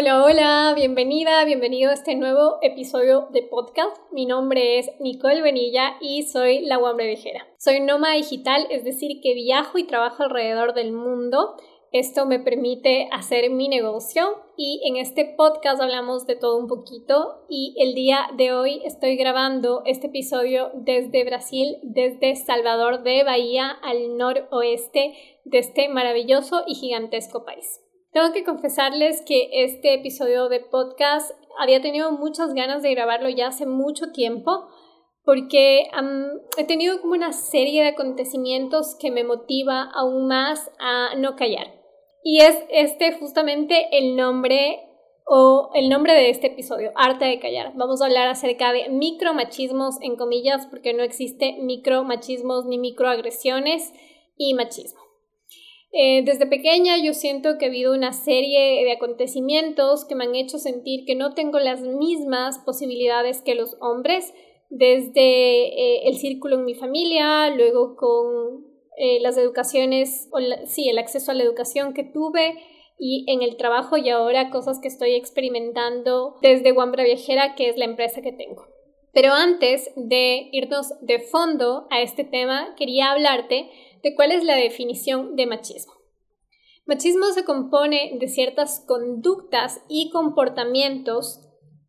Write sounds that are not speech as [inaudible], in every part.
Hola, hola, bienvenida, bienvenido a este nuevo episodio de podcast. Mi nombre es Nicole Benilla y soy la Guambre Viajera. Soy nómada digital, es decir, que viajo y trabajo alrededor del mundo. Esto me permite hacer mi negocio y en este podcast hablamos de todo un poquito y el día de hoy estoy grabando este episodio desde Brasil, desde Salvador de Bahía al noroeste de este maravilloso y gigantesco país. Tengo que confesarles que este episodio de podcast había tenido muchas ganas de grabarlo ya hace mucho tiempo porque he tenido como una serie de acontecimientos que me motiva aún más a no callar. Y es este justamente el nombre o el nombre de este episodio, Arte de Callar. Vamos a hablar acerca de micromachismos, en comillas, porque no existe micromachismos ni microagresiones y machismo. Eh, desde pequeña yo siento que he habido una serie de acontecimientos que me han hecho sentir que no tengo las mismas posibilidades que los hombres, desde eh, el círculo en mi familia, luego con eh, las educaciones, o sí, el acceso a la educación que tuve y en el trabajo y ahora cosas que estoy experimentando desde Wambra Viajera, que es la empresa que tengo. Pero antes de irnos de fondo a este tema, quería hablarte de cuál es la definición de machismo. Machismo se compone de ciertas conductas y comportamientos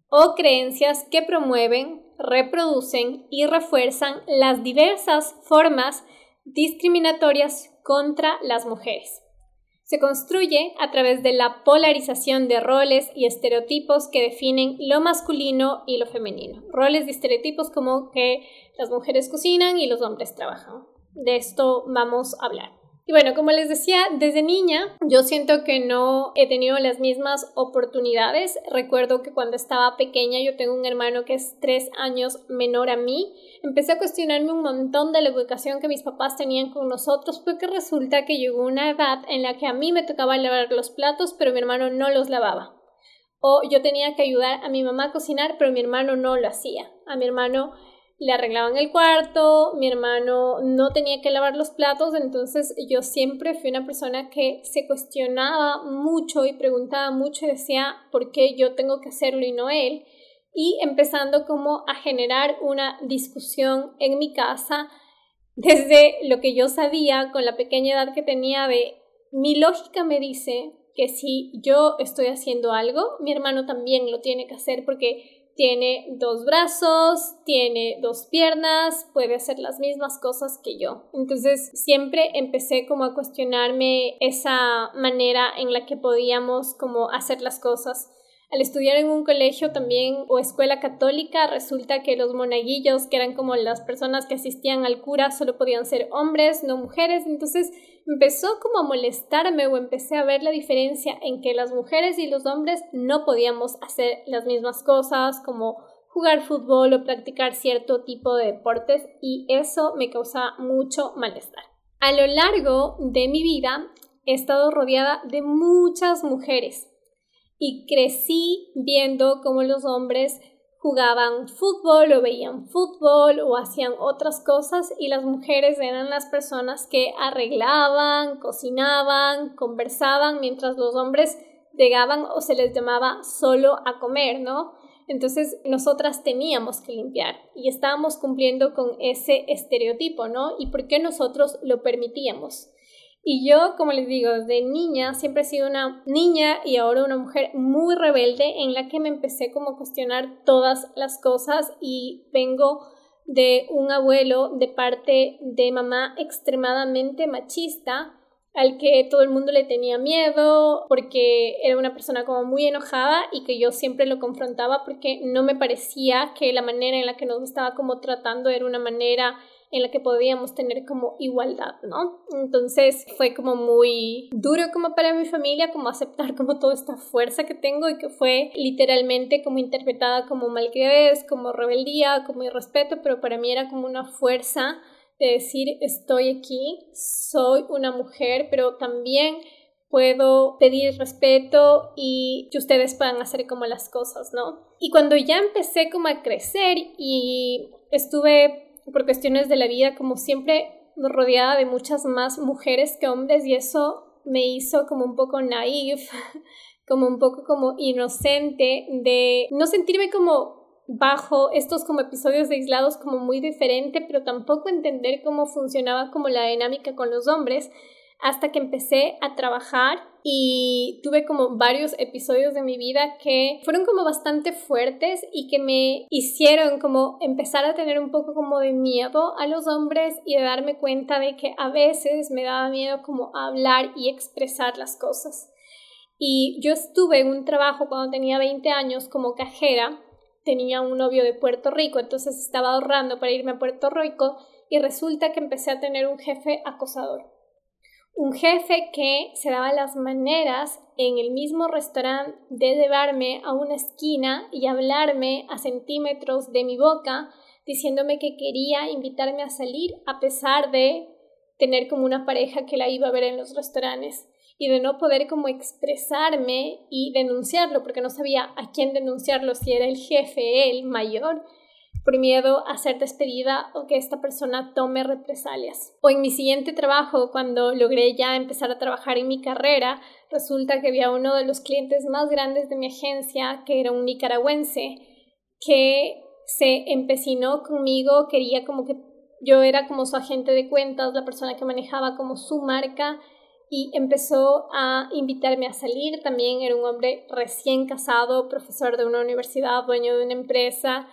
o creencias que promueven, reproducen y refuerzan las diversas formas discriminatorias contra las mujeres. Se construye a través de la polarización de roles y estereotipos que definen lo masculino y lo femenino. Roles y estereotipos como que las mujeres cocinan y los hombres trabajan de esto vamos a hablar. Y bueno, como les decía, desde niña yo siento que no he tenido las mismas oportunidades. Recuerdo que cuando estaba pequeña yo tengo un hermano que es tres años menor a mí. Empecé a cuestionarme un montón de la educación que mis papás tenían con nosotros porque resulta que llegó una edad en la que a mí me tocaba lavar los platos pero mi hermano no los lavaba. O yo tenía que ayudar a mi mamá a cocinar pero mi hermano no lo hacía. A mi hermano le arreglaban el cuarto, mi hermano no tenía que lavar los platos, entonces yo siempre fui una persona que se cuestionaba mucho y preguntaba mucho y decía por qué yo tengo que hacerlo y no él. Y empezando como a generar una discusión en mi casa desde lo que yo sabía con la pequeña edad que tenía de mi lógica me dice que si yo estoy haciendo algo, mi hermano también lo tiene que hacer porque tiene dos brazos, tiene dos piernas, puede hacer las mismas cosas que yo. Entonces siempre empecé como a cuestionarme esa manera en la que podíamos como hacer las cosas. Al estudiar en un colegio también o escuela católica, resulta que los monaguillos, que eran como las personas que asistían al cura, solo podían ser hombres, no mujeres. Entonces empezó como a molestarme o empecé a ver la diferencia en que las mujeres y los hombres no podíamos hacer las mismas cosas como jugar fútbol o practicar cierto tipo de deportes y eso me causaba mucho malestar. A lo largo de mi vida he estado rodeada de muchas mujeres y crecí viendo cómo los hombres jugaban fútbol o veían fútbol o hacían otras cosas y las mujeres eran las personas que arreglaban, cocinaban, conversaban mientras los hombres llegaban o se les llamaba solo a comer, ¿no? Entonces nosotras teníamos que limpiar y estábamos cumpliendo con ese estereotipo, ¿no? ¿Y por qué nosotros lo permitíamos? Y yo, como les digo, desde niña siempre he sido una niña y ahora una mujer muy rebelde en la que me empecé como a cuestionar todas las cosas y vengo de un abuelo de parte de mamá extremadamente machista al que todo el mundo le tenía miedo porque era una persona como muy enojada y que yo siempre lo confrontaba porque no me parecía que la manera en la que nos estaba como tratando era una manera en la que podíamos tener como igualdad, ¿no? Entonces fue como muy duro como para mi familia, como aceptar como toda esta fuerza que tengo y que fue literalmente como interpretada como malcriadez, como rebeldía, como irrespeto, pero para mí era como una fuerza de decir estoy aquí, soy una mujer, pero también puedo pedir respeto y que ustedes puedan hacer como las cosas, ¿no? Y cuando ya empecé como a crecer y estuve por cuestiones de la vida, como siempre rodeada de muchas más mujeres que hombres y eso me hizo como un poco naif, [laughs] como un poco como inocente de no sentirme como bajo estos como episodios aislados como muy diferente, pero tampoco entender cómo funcionaba como la dinámica con los hombres hasta que empecé a trabajar y tuve como varios episodios de mi vida que fueron como bastante fuertes y que me hicieron como empezar a tener un poco como de miedo a los hombres y de darme cuenta de que a veces me daba miedo como hablar y expresar las cosas. Y yo estuve en un trabajo cuando tenía 20 años como cajera, tenía un novio de Puerto Rico, entonces estaba ahorrando para irme a Puerto Rico y resulta que empecé a tener un jefe acosador un jefe que se daba las maneras en el mismo restaurante de llevarme a una esquina y hablarme a centímetros de mi boca, diciéndome que quería invitarme a salir a pesar de tener como una pareja que la iba a ver en los restaurantes y de no poder como expresarme y denunciarlo porque no sabía a quién denunciarlo si era el jefe, el mayor por miedo a ser despedida o que esta persona tome represalias. O en mi siguiente trabajo, cuando logré ya empezar a trabajar en mi carrera, resulta que había uno de los clientes más grandes de mi agencia, que era un nicaragüense, que se empecinó conmigo, quería como que yo era como su agente de cuentas, la persona que manejaba como su marca y empezó a invitarme a salir. También era un hombre recién casado, profesor de una universidad, dueño de una empresa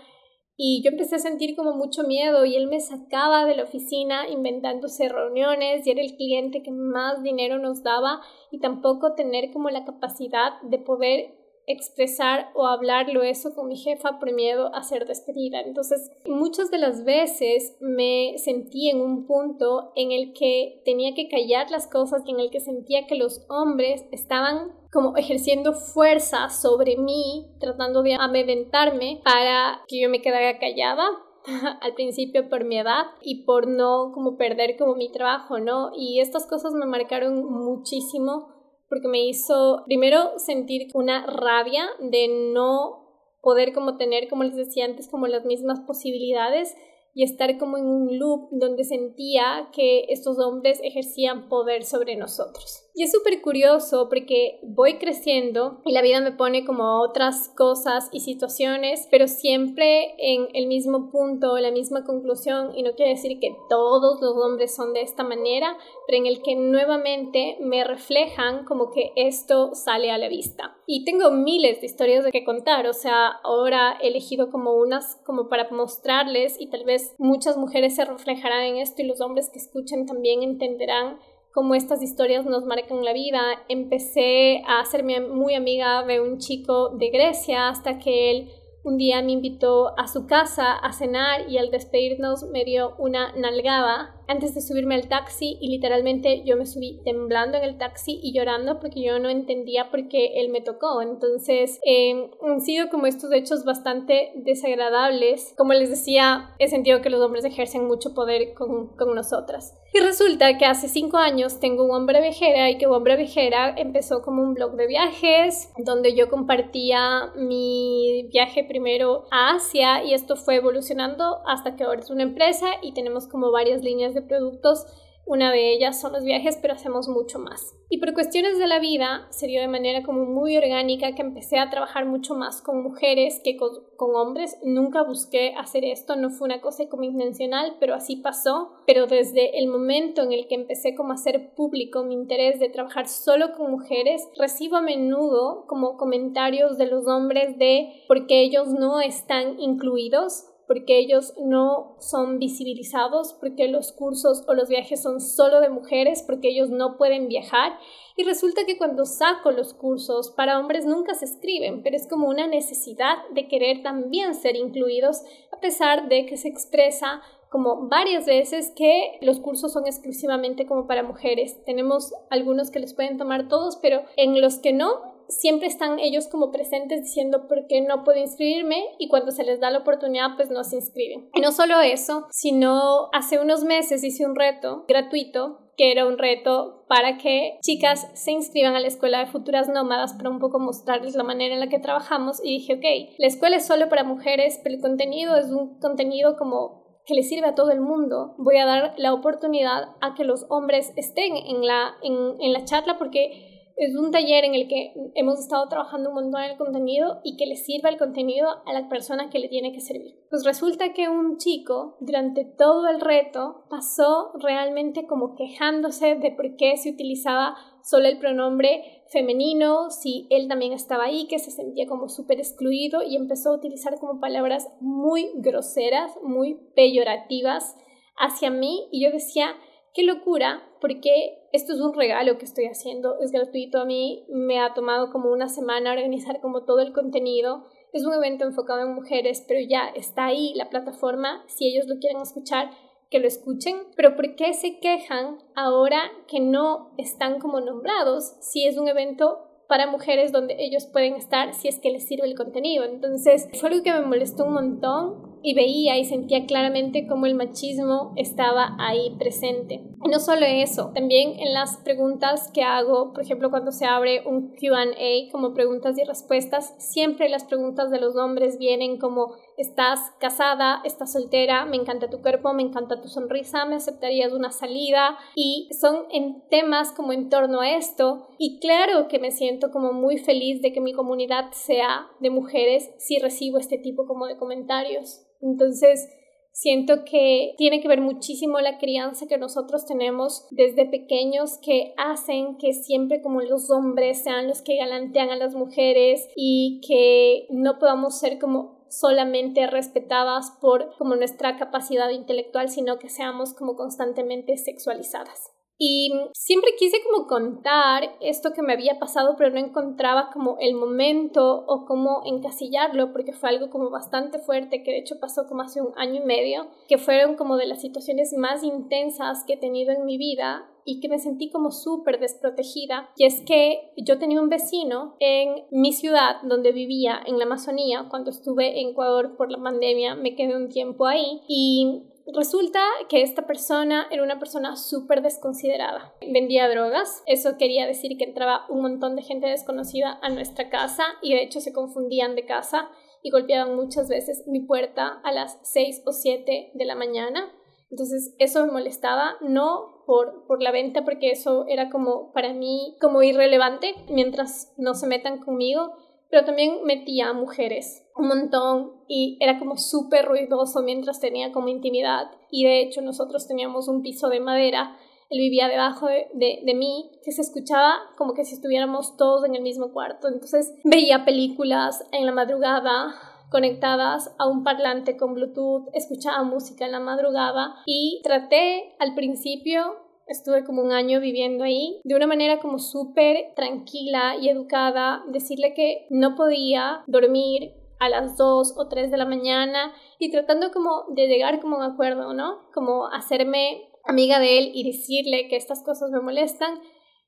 y yo empecé a sentir como mucho miedo y él me sacaba de la oficina inventándose reuniones y era el cliente que más dinero nos daba y tampoco tener como la capacidad de poder expresar o hablarlo eso con mi jefa por miedo a ser despedida. Entonces, muchas de las veces me sentí en un punto en el que tenía que callar las cosas y en el que sentía que los hombres estaban como ejerciendo fuerza sobre mí, tratando de amedrentarme para que yo me quedara callada [laughs] al principio por mi edad y por no como perder como mi trabajo, ¿no? Y estas cosas me marcaron muchísimo porque me hizo primero sentir una rabia de no poder como tener, como les decía antes, como las mismas posibilidades y estar como en un loop donde sentía que estos hombres ejercían poder sobre nosotros. Y es súper curioso porque voy creciendo y la vida me pone como otras cosas y situaciones, pero siempre en el mismo punto, la misma conclusión, y no quiere decir que todos los hombres son de esta manera, pero en el que nuevamente me reflejan como que esto sale a la vista. Y tengo miles de historias de que contar, o sea, ahora he elegido como unas como para mostrarles y tal vez muchas mujeres se reflejarán en esto y los hombres que escuchen también entenderán cómo estas historias nos marcan la vida. Empecé a hacerme muy amiga de un chico de Grecia hasta que él un día me invitó a su casa a cenar y al despedirnos me dio una nalgada antes de subirme al taxi y literalmente yo me subí temblando en el taxi y llorando porque yo no entendía por qué él me tocó. Entonces em, han sido como estos hechos bastante desagradables. Como les decía, he sentido que los hombres ejercen mucho poder con, con nosotras. Y resulta que hace cinco años tengo un hombre vejera y que hombre vejera empezó como un blog de viajes donde yo compartía mi viaje primero a Asia y esto fue evolucionando hasta que ahora es una empresa y tenemos como varias líneas de productos una de ellas son los viajes, pero hacemos mucho más. Y por cuestiones de la vida, se dio de manera como muy orgánica que empecé a trabajar mucho más con mujeres que con, hombres. Nunca busqué hacer esto, no fue una cosa como intencional, pero así pasó. Pero desde el momento en el que empecé como a hacer público mi interés de trabajar solo con mujeres, recibo a menudo como comentarios de los hombres de por qué ellos no están incluidos porque ellos no son visibilizados, porque los cursos o los viajes son solo de mujeres, porque ellos no pueden viajar. Y resulta que cuando saco los cursos para hombres nunca se escriben, pero es como una necesidad de querer también ser incluidos, a pesar de que se expresa como varias veces que los cursos son exclusivamente como para mujeres. Tenemos algunos que les pueden tomar todos, pero en los que no, siempre están ellos como presentes diciendo por qué no puedo inscribirme y cuando se les da la oportunidad pues no se inscriben. Y no solo eso, sino hace unos meses hice un reto gratuito que era un reto para que chicas se inscriban a la escuela de futuras nómadas para un poco mostrarles la manera en la que trabajamos y dije, ok, la escuela es solo para mujeres, pero el contenido es un contenido como que le sirve a todo el mundo. Voy a dar la oportunidad a que los hombres estén en la, en, en la charla porque es un taller en el que hemos estado trabajando un montón en el contenido y que le sirva el contenido a la persona que le tiene que servir. Pues resulta que un chico durante todo el reto pasó realmente como quejándose de por qué se utilizaba solo el pronombre femenino, si él también estaba ahí, que se sentía como súper excluido y empezó a utilizar como palabras muy groseras, muy peyorativas hacia mí y yo decía, qué locura, porque esto es un regalo que estoy haciendo, es gratuito. A mí, me ha tomado como una semana organizar como todo el contenido, es un evento enfocado en mujeres, pero ya está ahí la plataforma, si ellos lo quieren escuchar, que lo escuchen, pero ¿por qué se quejan ahora que no están como nombrados si es un evento para mujeres donde ellos pueden estar si es que les sirve el contenido? Entonces fue algo que me molestó un montón y veía y sentía claramente cómo el machismo estaba ahí presente. Y no solo eso, también en las preguntas que hago, por ejemplo, cuando se abre un QA como preguntas y respuestas, siempre las preguntas de los hombres vienen como estás casada, estás soltera, me encanta tu cuerpo, me encanta tu sonrisa, me aceptarías una salida y son en temas como en torno a esto y claro que me siento como muy feliz de que mi comunidad sea de mujeres si recibo este tipo como de comentarios. Entonces, siento que tiene que ver muchísimo la crianza que nosotros tenemos desde pequeños que hacen que siempre como los hombres sean los que galantean a las mujeres y que no podamos ser como solamente respetadas por como nuestra capacidad intelectual, sino que seamos como constantemente sexualizadas. Y siempre quise como contar esto que me había pasado, pero no encontraba como el momento o cómo encasillarlo, porque fue algo como bastante fuerte, que de hecho pasó como hace un año y medio, que fueron como de las situaciones más intensas que he tenido en mi vida y que me sentí como súper desprotegida. Y es que yo tenía un vecino en mi ciudad donde vivía, en la Amazonía, cuando estuve en Ecuador por la pandemia, me quedé un tiempo ahí y Resulta que esta persona era una persona súper desconsiderada. Vendía drogas, eso quería decir que entraba un montón de gente desconocida a nuestra casa y de hecho se confundían de casa y golpeaban muchas veces mi puerta a las 6 o 7 de la mañana. Entonces eso me molestaba, no por, por la venta, porque eso era como para mí como irrelevante mientras no se metan conmigo, pero también metía a mujeres un montón y era como súper ruidoso mientras tenía como intimidad. Y de hecho nosotros teníamos un piso de madera, él vivía debajo de, de, mí, que se escuchaba como que si estuviéramos todos en el mismo cuarto, entonces veía películas en la madrugada conectadas a un parlante con Bluetooth, escuchaba música en la madrugada y traté al principio Estuve como un año viviendo ahí de una manera como súper tranquila y educada, decirle que no podía dormir a las 2 o 3 de la mañana y tratando como de llegar como a un acuerdo, ¿no? Como hacerme amiga de él y decirle que estas cosas me molestan.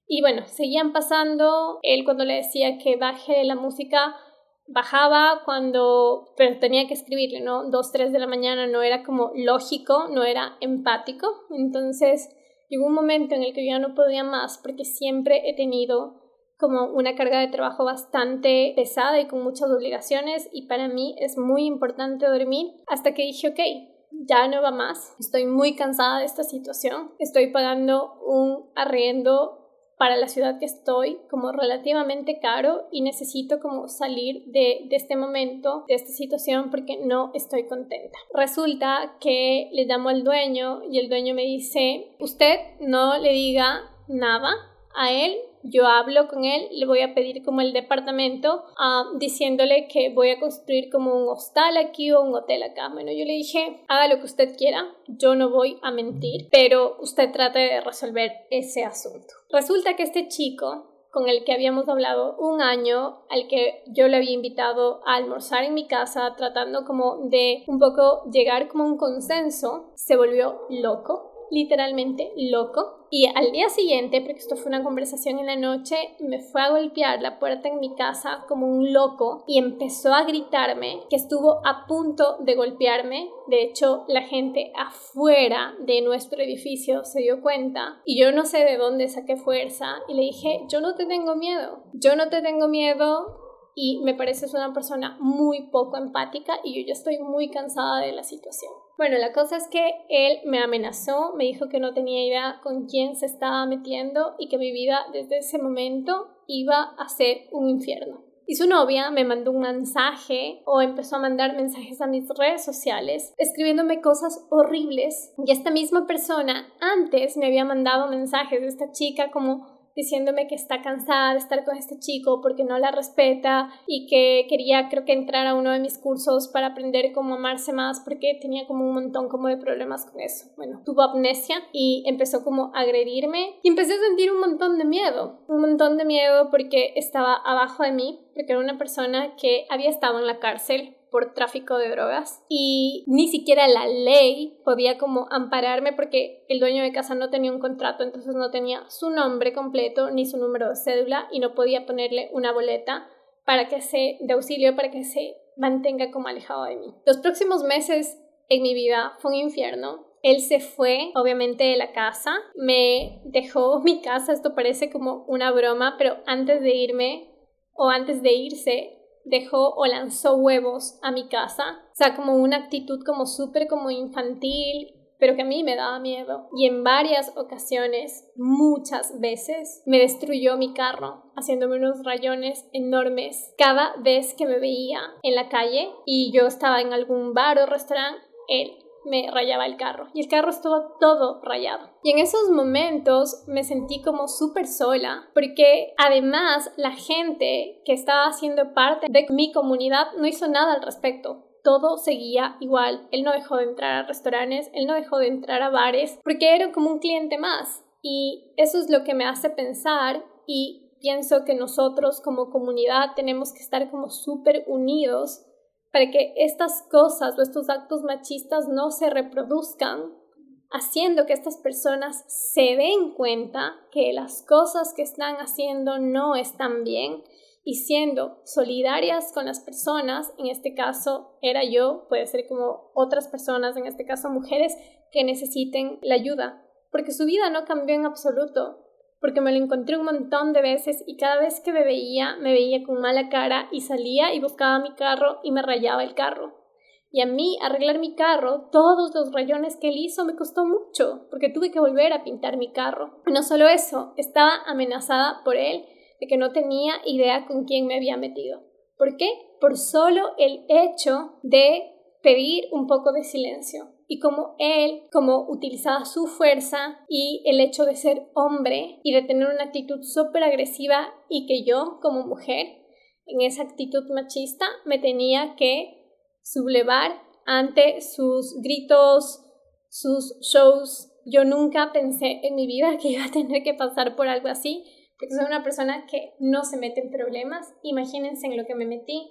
Y bueno, seguían pasando. Él cuando le decía que baje la música, bajaba cuando, pero tenía que escribirle, ¿no? 2, 3 de la mañana no era como lógico, no era empático. Entonces llegó un momento en el que yo no podía más porque siempre he tenido como una carga de trabajo bastante pesada y con muchas obligaciones y para mí es muy importante dormir hasta que dije, ok, ya no va más, estoy muy cansada de esta situación, estoy pagando un arriendo para la ciudad que estoy como relativamente caro y necesito como salir de, de, este momento, de esta situación porque no estoy contenta. Resulta que le llamo al dueño y el dueño me dice, usted no le diga nada a él yo hablo con él, le voy a pedir como el departamento, uh, diciéndole que voy a construir como un hostal aquí o un hotel acá. Bueno, yo le dije, haga lo que usted quiera, yo no voy a mentir, pero usted trate de resolver ese asunto. Resulta que este chico con el que habíamos hablado un año, al que yo le había invitado a almorzar en mi casa, tratando como de un poco llegar como un consenso, se volvió loco literalmente loco. Y al día siguiente, porque esto fue una conversación en la noche, me fue a golpear la puerta en mi casa como un loco y empezó a gritarme que estuvo a punto de golpearme. De hecho, la gente afuera de nuestro edificio se dio cuenta y yo no sé de dónde saqué fuerza y le dije, yo no te tengo miedo, yo no te tengo miedo y me pareces una persona muy poco empática y yo ya estoy muy cansada de la situación. Bueno, la cosa es que él me amenazó, me dijo que no tenía idea con quién se estaba metiendo y que mi vida desde ese momento iba a ser un infierno. Y su novia me mandó un mensaje o empezó a mandar mensajes a mis redes sociales escribiéndome cosas horribles. Y esta misma persona antes me había mandado mensajes de esta chica como diciéndome que está cansada de estar con este chico porque no la respeta y que quería creo que entrar a uno de mis cursos para aprender cómo amarse más porque tenía como un montón como de problemas con eso. Bueno, tuvo amnesia y empezó como a agredirme y empecé a sentir un montón de miedo, un montón de miedo porque estaba abajo de mí, porque era una persona que había estado en la cárcel por tráfico de drogas y ni siquiera la ley podía como ampararme porque el dueño de casa no tenía un contrato, entonces no tenía su nombre completo ni su número de cédula y no podía ponerle una boleta para que se de auxilio para que se mantenga como alejado de mí. Los próximos meses en mi vida fue un infierno. Él se fue, obviamente, de la casa, me dejó [laughs] mi casa, esto parece como una broma, pero antes de irme o antes de irse, dejó o lanzó huevos a mi casa. O sea, como una actitud como súper como infantil, pero que a mí me daba miedo. Y en varias ocasiones, muchas veces, me destruyó mi carro, haciéndome unos rayones enormes cada vez que me veía en la calle y yo estaba en algún bar o restaurante, él me rayaba el carro y el carro estuvo todo rayado. Y en esos momentos me sentí como súper sola porque además la gente que estaba haciendo parte de mi comunidad no hizo nada al respecto. Todo seguía igual. Él no dejó de entrar a restaurantes, él no dejó de entrar a bares porque era como un cliente más. Y eso es lo que me hace pensar y pienso que nosotros como comunidad tenemos que estar como súper unidos para que estas cosas o estos actos machistas no se reproduzcan, haciendo que estas personas se den cuenta que las cosas que están haciendo no están bien y siendo solidarias con las personas, en este caso era yo, puede ser como otras personas, en este caso mujeres, que necesiten la ayuda, porque su vida no cambió en absoluto, porque me lo encontré un montón de veces y cada vez que me veía, me veía con mala cara y salía y buscaba mi carro y me rayaba el carro. Y a mí arreglar mi carro, todos los rayones que él hizo me costó mucho, porque tuve que volver a pintar mi carro. Y no solo eso, estaba amenazada por él de que no tenía idea con quién me había metido. ¿Por qué? Por solo el hecho de pedir un poco de silencio y como él, como utilizaba su fuerza y el hecho de ser hombre y de tener una actitud súper agresiva y que yo, como mujer, en esa actitud machista, me tenía que sublevar ante sus gritos, sus shows. Yo nunca pensé en mi vida que iba a tener que pasar por algo así, porque soy una persona que no se mete en problemas. Imagínense en lo que me metí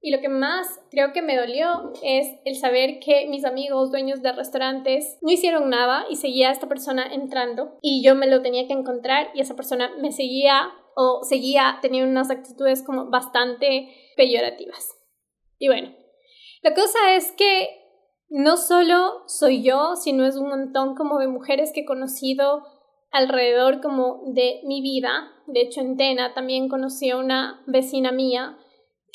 y lo que más creo que me dolió es el saber que mis amigos dueños de restaurantes no hicieron nada y seguía esta persona entrando y yo me lo tenía que encontrar y esa persona me seguía o seguía teniendo unas actitudes como bastante peyorativas. Y bueno, la cosa es que no solo soy yo, sino es un montón como de mujeres que he conocido alrededor como de mi vida. De hecho, en Tena también conocí a una vecina mía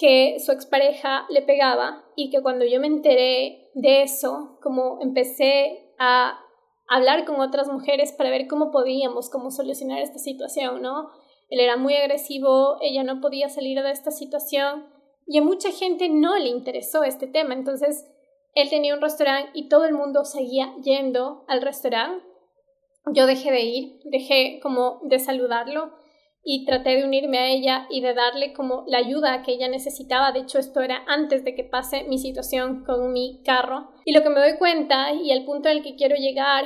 que su expareja le pegaba y que cuando yo me enteré de eso, como empecé a hablar con otras mujeres para ver cómo podíamos, cómo solucionar esta situación, ¿no? Él era muy agresivo, ella no podía salir de esta situación y a mucha gente no le interesó este tema, entonces él tenía un restaurante y todo el mundo seguía yendo al restaurante. Yo dejé de ir, dejé como de saludarlo y traté de unirme a ella y de darle como la ayuda que ella necesitaba. De hecho, esto era antes de que pase mi situación con mi carro. Y lo que me doy cuenta y el punto al que quiero llegar,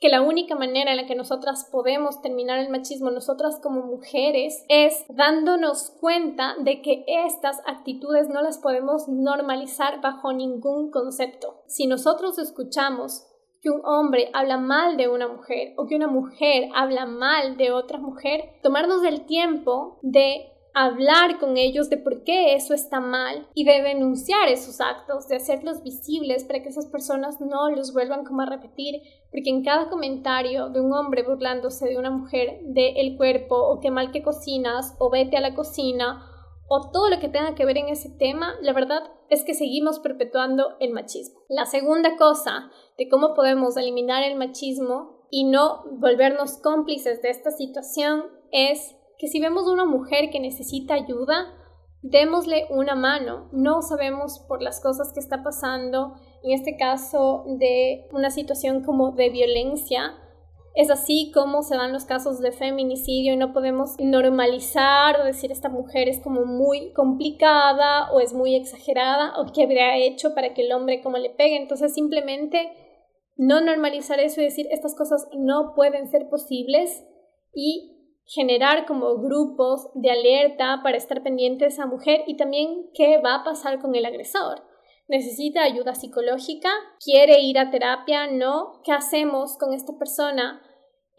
que la única manera en la que nosotras podemos terminar el machismo, nosotras como mujeres, es dándonos cuenta de que estas actitudes no las podemos normalizar bajo ningún concepto. Si nosotros escuchamos que un hombre habla mal de una mujer o que una mujer habla mal de otra mujer, tomarnos el tiempo de hablar con ellos de por qué eso está mal y de denunciar esos actos, de hacerlos visibles para que esas personas no los vuelvan como a repetir, porque en cada comentario de un hombre burlándose de una mujer del el cuerpo o qué mal que cocinas o vete a la cocina o todo lo que tenga que ver en ese tema, la verdad es que seguimos perpetuando el machismo. La segunda cosa de cómo podemos eliminar el machismo y no volvernos cómplices de esta situación es que si vemos una mujer que necesita ayuda, démosle una mano. No sabemos por las cosas que está pasando, en este caso de una situación como de violencia. Es así como se dan los casos de feminicidio y no podemos normalizar o decir esta mujer es como muy complicada o es muy exagerada o qué habría hecho para que el hombre como le pegue. Entonces simplemente no normalizar eso y decir estas cosas no pueden ser posibles y generar como grupos de alerta para estar pendiente de esa mujer y también qué va a pasar con el agresor. ¿Necesita ayuda psicológica? ¿Quiere ir a terapia? ¿No? ¿Qué hacemos con esta persona?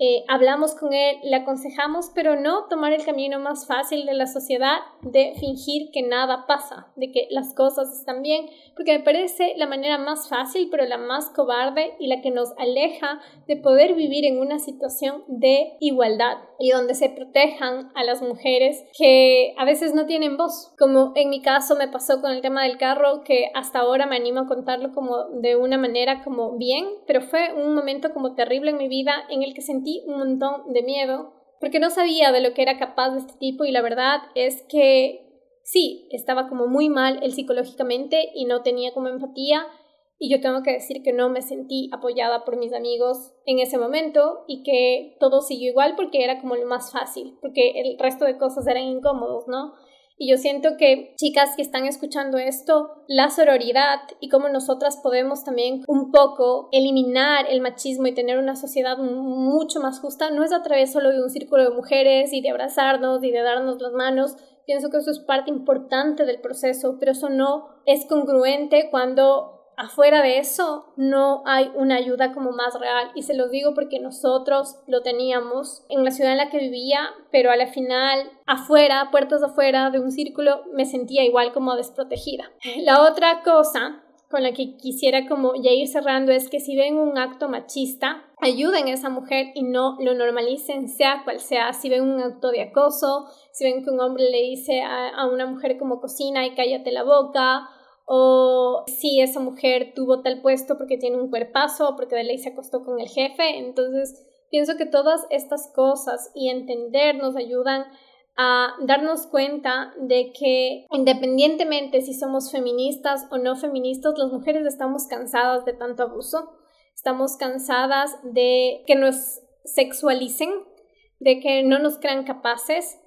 Eh, hablamos con él, le aconsejamos, pero no tomar el camino más fácil de la sociedad de fingir que nada pasa, de que las cosas están bien, porque me parece la manera más fácil, pero la más cobarde y la que nos aleja de poder vivir en una situación de igualdad y donde se protejan a las mujeres que a veces no tienen voz, como en mi caso me pasó con el tema del carro, que hasta ahora me animo a contarlo como de una manera como bien, pero fue un momento como terrible en mi vida en el que sentí un montón de miedo porque no sabía de lo que era capaz de este tipo y la verdad es que sí, estaba como muy mal él psicológicamente y no tenía como empatía y yo tengo que decir que no me sentí apoyada por mis amigos en ese momento y que todo siguió igual porque era como lo más fácil, porque el resto de cosas eran incómodos, ¿no? Y yo siento que chicas que están escuchando esto, la sororidad y cómo nosotras podemos también un poco eliminar el machismo y tener una sociedad mucho más justa, no es a través solo de un círculo de mujeres y de abrazarnos y de darnos las manos. Pienso que eso es parte importante del proceso, pero eso no es congruente cuando afuera de eso no hay una ayuda como más real y se los digo porque nosotros lo teníamos en la ciudad en la que vivía pero a la final afuera puertas afuera de un círculo me sentía igual como desprotegida [laughs] la otra cosa con la que quisiera como ya ir cerrando es que si ven un acto machista, ayuden a esa mujer y no lo normalicen, sea cual sea. Si ven un acto de acoso, si ven que un hombre le dice a, a una mujer como cocina y cállate la boca, o si esa mujer tuvo tal puesto porque tiene un cuerpazo o porque de ley se acostó con el jefe. Entonces, pienso que todas estas cosas y entender nos ayudan a darnos cuenta de que independientemente si somos feministas o no feministas, las mujeres estamos cansadas de tanto abuso, estamos cansadas de que nos sexualicen, de que no nos crean capaces,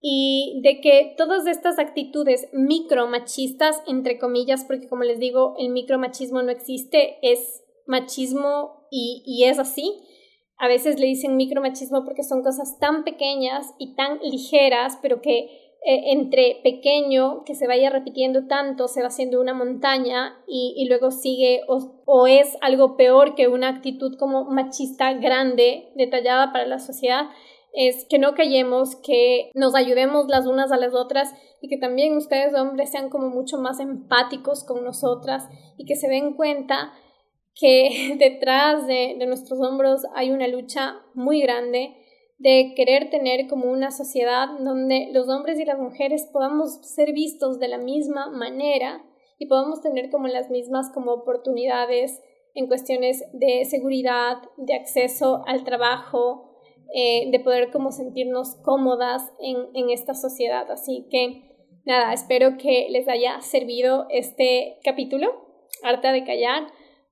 y de que todas estas actitudes micromachistas, entre comillas, porque como les digo, el micromachismo no existe, es machismo y, y es así. A veces le dicen micromachismo porque son cosas tan pequeñas y tan ligeras, pero que eh, entre pequeño, que se vaya repitiendo tanto, se va haciendo una montaña y, y luego sigue o, o es algo peor que una actitud como machista grande, detallada para la sociedad es que no callemos, que nos ayudemos las unas a las otras y que también ustedes hombres sean como mucho más empáticos con nosotras y que se den cuenta que [laughs] detrás de, de nuestros hombros hay una lucha muy grande de querer tener como una sociedad donde los hombres y las mujeres podamos ser vistos de la misma manera y podamos tener como las mismas como oportunidades en cuestiones de seguridad, de acceso al trabajo, eh, de poder como sentirnos cómodas en, en esta sociedad. Así que nada, espero que les haya servido este capítulo, Harta de Callar,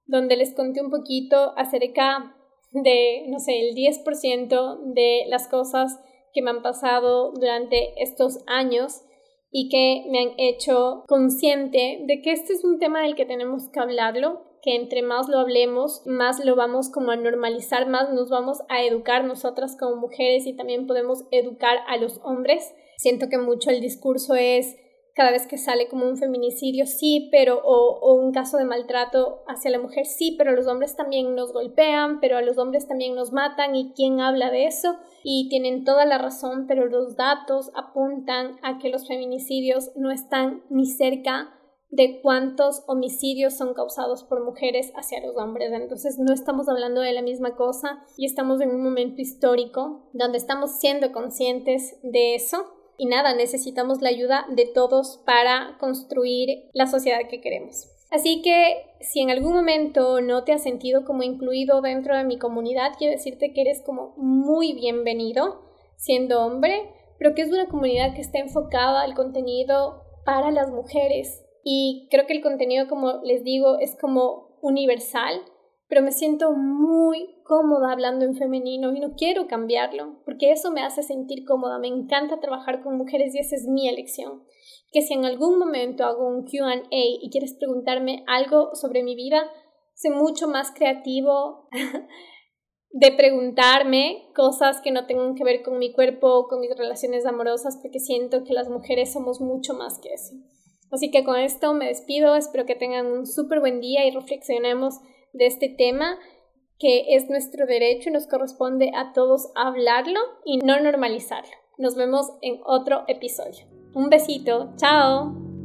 donde les conté un poquito acerca de, no sé, el 10% de las cosas que me han pasado durante estos años y que me han hecho consciente de que este es un tema del que tenemos que hablarlo, que entre más lo hablemos, más lo vamos como a normalizar, más nos vamos a educar nosotras como mujeres y también podemos educar a los hombres. Siento que mucho el discurso es cada vez que sale como un feminicidio, sí, pero o, un caso de maltrato hacia la mujer, sí, pero los hombres también nos golpean, pero a los hombres también nos matan y quién habla de eso y tienen toda la razón, pero los datos apuntan a que los feminicidios no están ni cerca de cuántos homicidios son causados por mujeres hacia los hombres. Entonces no estamos hablando de la misma cosa y estamos en un momento histórico donde estamos siendo conscientes de eso. Y nada, necesitamos la ayuda de todos para construir la sociedad que queremos. Así que si en algún momento no te has sentido como incluido dentro de mi comunidad, quiero decirte que eres como muy bienvenido siendo hombre pero que es una comunidad que está enfocada al contenido para las mujeres. Y creo que el contenido, como les digo, es como universal, pero me siento muy cómoda hablando en femenino y no quiero cambiarlo, porque eso me hace sentir cómoda. Me encanta trabajar con mujeres y esa es mi elección. Que si en algún momento hago un QA y quieres preguntarme algo sobre mi vida, sé mucho más creativo [laughs] de preguntarme cosas que no tengan que ver con mi cuerpo o con mis relaciones amorosas, porque siento que las mujeres somos mucho más que eso. Así que con esto me despido, espero que tengan un súper buen día y reflexionemos de este tema que es nuestro derecho y nos corresponde a todos hablarlo y no normalizarlo. Nos vemos en otro episodio. Un besito, chao.